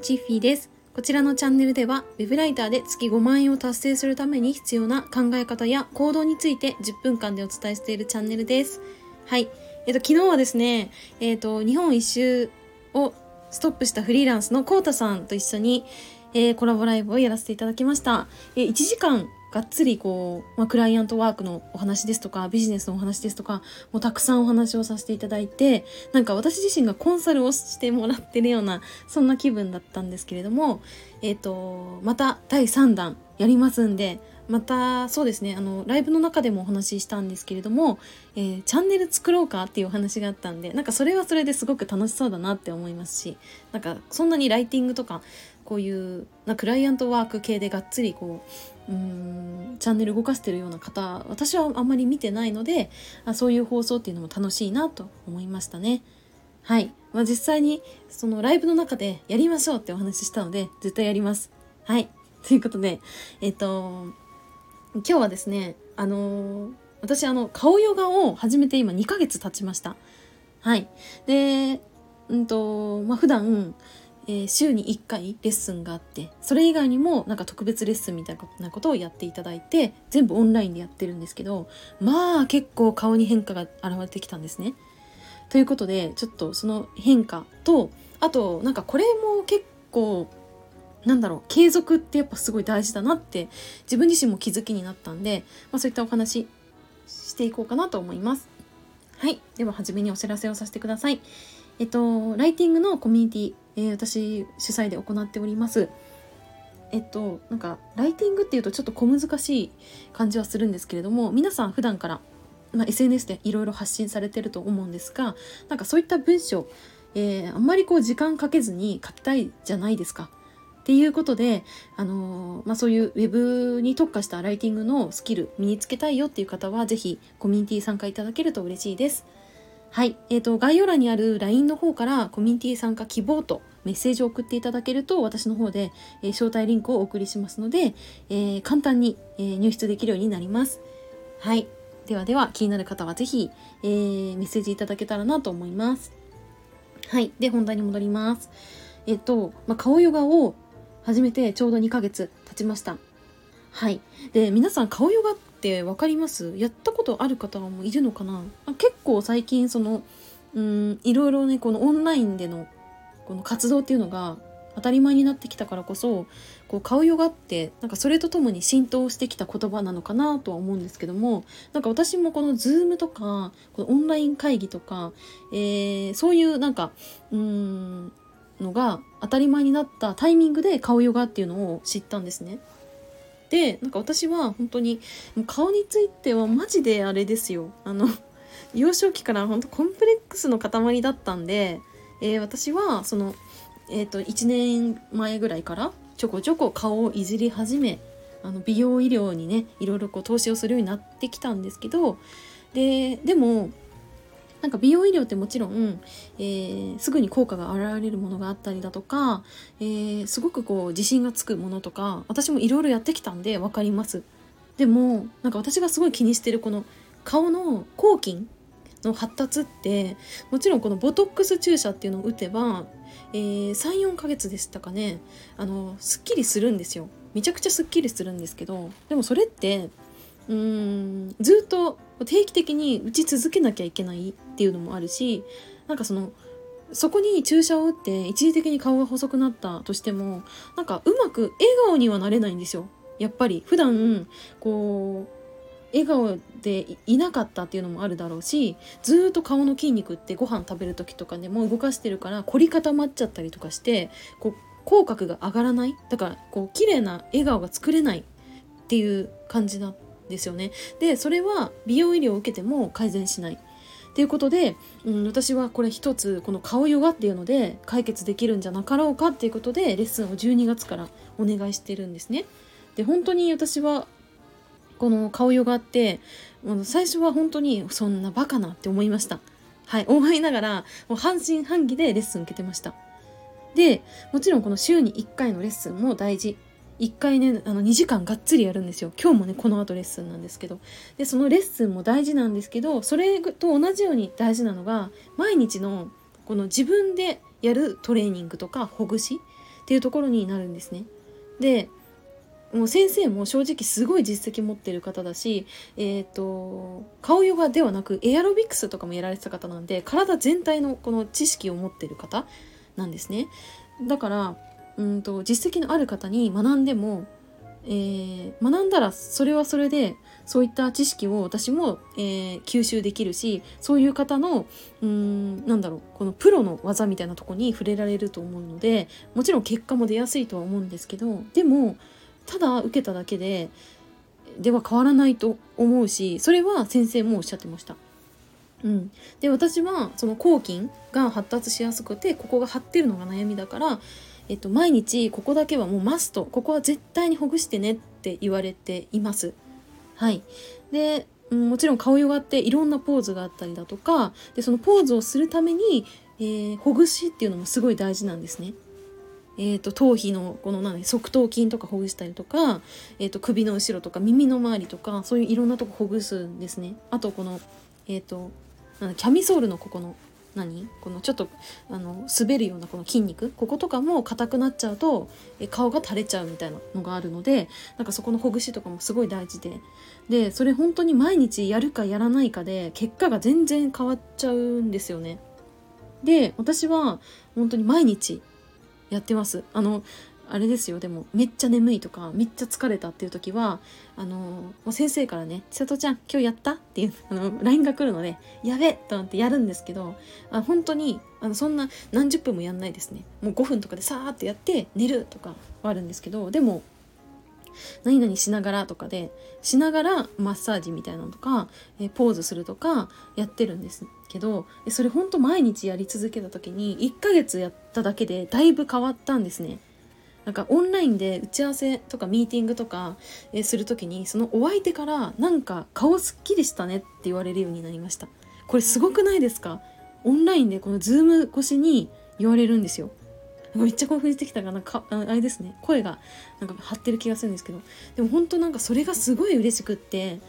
チッフィーです。こちらのチャンネルでは、ウェブライターで月5万円を達成するために必要な考え方や行動について10分間でお伝えしているチャンネルです。はい。えっ、と、昨日はですね、えっ、と、日本一周をストップしたフリーランスのコウタさんと一緒に、えー、コラボライブをやらせていただきました。えー、1時間がっつりこう、まあ、クライアントワークのお話ですとかビジネスのお話ですとかもうたくさんお話をさせていただいてなんか私自身がコンサルをしてもらってるようなそんな気分だったんですけれども、えーと、また第3弾やりますんでまたそうですねあのライブの中でもお話ししたんですけれども、えー、チャンネル作ろうかっていうお話があったんでなんかそれはそれですごく楽しそうだなって思いますしなんかそんなにライティングとかこういうなクライアントワーク系でがっつりこううんチャンネル動かしてるような方私はあんまり見てないのであそういう放送っていうのも楽しいなと思いましたね。はい、まあ、実際にそのライブの中でやりましょうってお話ししたので絶対やります。はいということでえっ、と今日はですねあのー、私あの顔ヨガを始めて今2ヶ月経ちました。はい。で、うんと、まあ、普段えー、週に1回レッスンがあってそれ以外にもなんか特別レッスンみたいなことをやっていただいて全部オンラインでやってるんですけどまあ結構顔に変化が現れてきたんですね。ということでちょっとその変化とあとなんかこれも結構なんだろう継続ってやっぱすごい大事だなって自分自身も気づきになったんで、まあ、そういったお話していこうかなと思います。はい。では、初めにお知らせをさせてください。えっと、ライティングのコミュニティ、えー、私主催で行っております。えっと、なんか、ライティングっていうとちょっと小難しい感じはするんですけれども、皆さん普段から、まあ、SNS でいろいろ発信されてると思うんですが、なんかそういった文章、えー、あんまりこう時間かけずに書きたいじゃないですか。っていうことで、あのー、まあ、そういうウェブに特化したライティングのスキル身につけたいよっていう方は、是非コミュニティ参加いただけると嬉しいです。はい。えっ、ー、と、概要欄にある LINE の方からコミュニティ参加希望とメッセージを送っていただけると、私の方で、えー、招待リンクをお送りしますので、えー、簡単に、え入室できるようになります。はい。ではでは、気になる方はぜひ、えメッセージいただけたらなと思います。はい。で、本題に戻ります。えっ、と、まあ、顔ヨガを始めてちょうど2ヶ月経ちました。はい。で、皆さん顔ヨガって分かります？やったことある方もいるのかな？結構最近そのうんいろいろねこのオンラインでのこの活動っていうのが当たり前になってきたからこそこう顔ヨガってなんかそれとともに浸透してきた言葉なのかなとは思うんですけどもなんか私もこの Zoom とかこのオンライン会議とか、えー、そういうなんかうんのが当たり前になったタイミングで顔ヨガっていうのを知ったんですね。でなんか私は本当に顔についてはマジであれですよあの幼少期から本当コンプレックスの塊だったんで、えー、私はその、えーと、1年前ぐらいからちょこちょこ顔をいじり始めあの美容医療にねいろいろこう投資をするようになってきたんですけどででもなんか美容医療ってもちろん、えー、すぐに効果が現れるものがあったりだとか、えー、すごくこう自信がつくものとか私もいろいろやってきたんで分かります。でもなんか私がすごい気にしてるこの顔の抗菌の発達ってもちろんこのボトックス注射っていうのを打てば、えー、34ヶ月でしたかね。あのすっきりするんですよ。めちゃくちゃすっきりするんですけどでもそれってうーん。ずっと定期的に打ち続けなきゃいけないっていうのもあるしなんかそのそこに注射を打って一時的に顔が細くなったとしてもなんかうまく笑顔にはなれないんですよ。やっぱり。普段こう笑顔でいなかったっていうのもあるだろうしずっと顔の筋肉ってご飯食べる時とかでも動かしてるから凝り固まっちゃったりとかしてこう口角が上がらない。だからこう綺麗な笑顔が作れないっていう感じだった。ですよね。でそれは美容医療を受けても改善しない。っていうことで、うん、私はこれ一つこの顔ヨガっていうので解決できるんじゃなかろうかっていうことでレッスンを12月からお願いしてるんですね。で本当に私はこの顔ヨガって最初は本当にそんなバカなって思いました。はい、思いながらもう半信半疑でレッスン受けてました。でもちろんこの週に1回のレッスンも大事1回ねあの2時間がっつりやるんですよ今日もねこの後レッスンなんですけどでそのレッスンも大事なんですけどそれと同じように大事なのが毎日のこの自分でやるトレーニングとかほぐしっていうところになるんですね。でもう先生も正直すごい実績持ってる方だし、えっ、ー、と、顔ヨガではなくエアロビクスとかもやられてた方なんで、体全体のこの知識を持ってる方なんですね。だから、うんと、実績のある方に学んでも、えー、学んだらそれはそれでそういった知識を私も、えー、吸収できるしそういう方のうんなんだろうこのプロの技みたいなとこに触れられると思うのでもちろん結果も出やすいとは思うんですけどでもただ受けただけででは変わらないと思うしそれは先生もおっしゃってました。うん、で私はその抗菌が発達しやすくてここが張ってるのが悩みだから、えっと、毎日ここだけはもうマストここは絶対にほぐしてねって言われています。はい、でもちろん顔ヨガっていろんなポーズがあったりだとかでそのポーズをするために、えー、ほぐしっていうのもすごい大事なんですね。えーと、頭皮のこの何側頭筋とかほぐしたりとか、えーと、首の後ろとか耳の周りとかそういういろんなとこほぐすんですね。あとこの、えーと、とキャミソールのここの何？このちょっとあの滑るようなこの筋肉？こことかも硬くなっちゃうとえ顔が垂れちゃうみたいなのがあるのでなんかそこのほぐしとかもすごい大事で。でそれ本当に毎日やるかやらないかで結果が全然変わっちゃうんですよね。で私は本当に毎日やってます。あのあれですよでもめっちゃ眠いとかめっちゃ疲れたっていう時はあの先生からね「千里ちゃん今日やった?」っていうあの LINE が来るので「やべ!」と思ってやるんですけどあ本当にあのそんな何十分もやんないですねもう5分とかでさーってやって寝るとかはあるんですけどでも何々しながらとかでしながらマッサージみたいなのとか、えポーズするとかやってるんですけどそれほんと毎日やり続けた時に1ヶ月やっただけでだいぶ変わったんですね。なんかオンラインで打ち合わせとかミーティングとか、えする時にそのお相手からなんか顔すっきりしたねって言われるようになりました。これすごくないですか？オンラインでこの Zoom 越しに言われるんですよ。めっちゃ興奮してきたかなかあれですね。声がなんか張ってる気がするんですけど。でも本当なんかそれがすごい嬉しくって。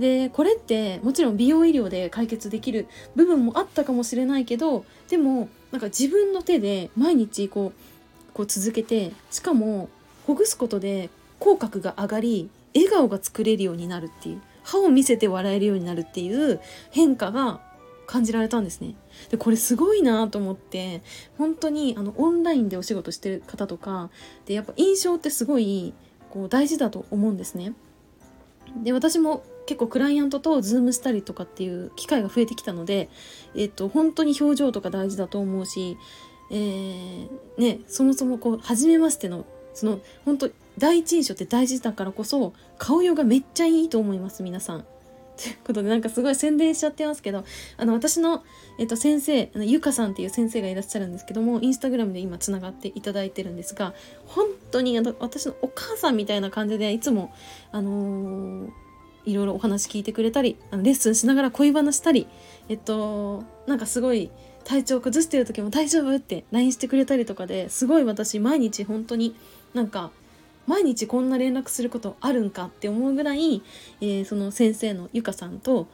でこれってもちろん美容医療で解決できる部分もあったかもしれないけどでもなんか自分の手で毎日こうこう続けてしかもほぐすことで口角が上がり笑顔が作れるようになるっていう歯を見せて笑えるようになるっていう変化が感じられたんですね。でこれすごいなと思って本当にあのオンラインでお仕事してる方とかでやっぱ印象ってすごいこう大事だと思うんですね。で私も結構クライアントとズームしたりとかっていう機会が増えてきたので、えっと、本当に表情とか大事だと思うし、えー、ね、そもそもこう初めましてのその本当第一印象って大事だからこそ顔色がめっちゃいいと思います皆さん。ということでなんかすごい宣伝しちゃってますけどあの私の、えっと、先生あのゆかさんっていう先生がいらっしゃるんですけどもインスタグラムで今つながっていただいてるんですが本当にあの私のお母さんみたいな感じでいつもあのー、いろいろお話聞いてくれたりあのレッスンしながら恋話したりえっとなんかすごい体調崩してる時も大丈夫って LINE してくれたりとかですごい私毎日本当になんか毎日こんな連絡することあるんかって思うぐらい、えー、その先生のゆかさんと、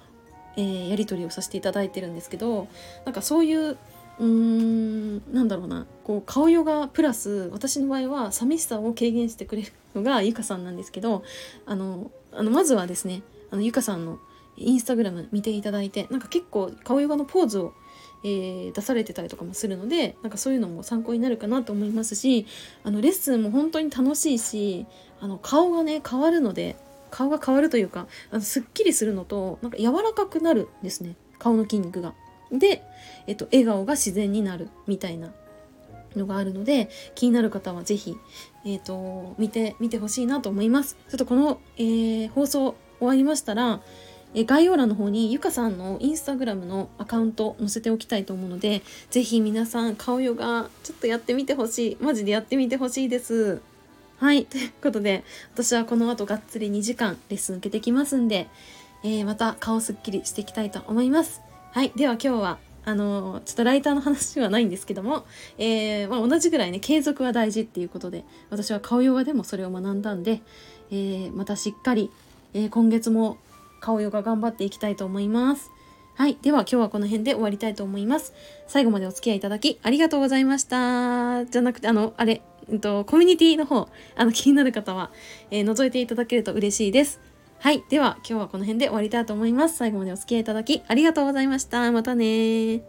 えー、やり取りをさせていただいてるんですけどなんかそういううーんなんだろうなこう顔ヨガプラス私の場合は寂しさを軽減してくれるのがゆかさんなんですけどあのあのまずはですねあのゆかさんのインスタグラム見ていただいてなんか結構顔ヨガのポーズをえー、出されてたりとかもするのでなんかそういうのも参考になるかなと思いますしあのレッスンも本当に楽しいしあの顔がね変わるので顔が変わるというかあのすっきりするのとなんか柔らかくなるんですね顔の筋肉が。で、えっと、笑顔が自然になるみたいなのがあるので気になる方は是非、えーと、見てみてほしいなと思います。ちょっとこの、えー、放送終わりましたらえ概要欄の方にゆかさんのインスタグラムのアカウント載せておきたいと思うのでぜひ皆さん顔ヨガちょっとやってみてほしいマジでやってみてほしいです。はいということで私はこの後がっつり2時間レッスン受けてきますんで、えー、また顔すっきりしていきたいと思います。はいでは今日はあのちょっとライターの話はないんですけども、えー、まあ、同じぐらいね継続は大事っていうことで私は顔ヨガでもそれを学んだんで、えー、またしっかり、え今月も顔ヨガ頑張っていきたいと思います。はい。では今日はこの辺で終わりたいと思います。最後までお付き合いいただきありがとうございました。じゃなくて、あの、あれ、うんと、コミュニティの方、あの、気になる方は、えー、覗いていただけると嬉しいです。はい。では、今日はこの辺で終わりたいと思います。最後までお付き合いいただきありがとうございました。またね